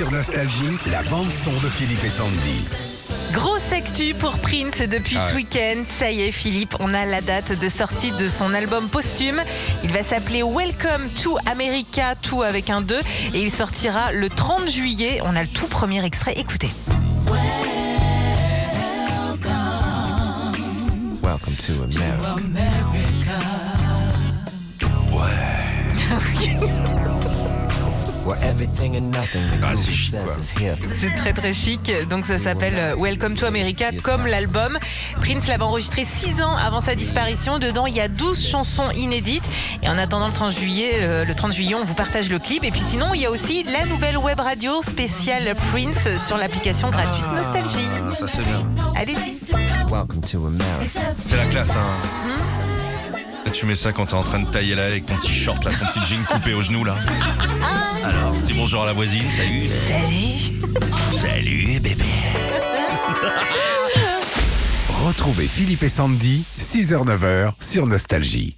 Sur Nostalgie, la bande-son de Philippe et Sandy. Grosse actu pour Prince depuis Ah ce week-end. Ça y est, Philippe, on a la date de sortie de son album posthume. Il va s'appeler Welcome to America, tout avec un 2, et il sortira le 30 juillet. On a le tout premier extrait. Écoutez. Welcome to America. Ah, c'est chic, très très chic, donc ça s'appelle euh, Welcome to America comme l'album. Prince l'avait enregistré 6 ans avant sa disparition. Dedans, il y a 12 chansons inédites. Et en attendant le 30 juillet, euh, le 30 juillet, on vous partage le clip. Et puis sinon, il y a aussi la nouvelle web radio spéciale Prince sur l'application gratuite Nostalgie. Ah, ça c'est bien. Allez-y. Welcome to America. C'est la classe, hein. Tu mets ça quand t'es en train de tailler là avec ton petit short, là, ton petit jean coupé au genou là. Alors, dis bonjour à la voisine, salut. Salut. Salut bébé. Retrouvez Philippe et Sandy, 6h-9h sur Nostalgie.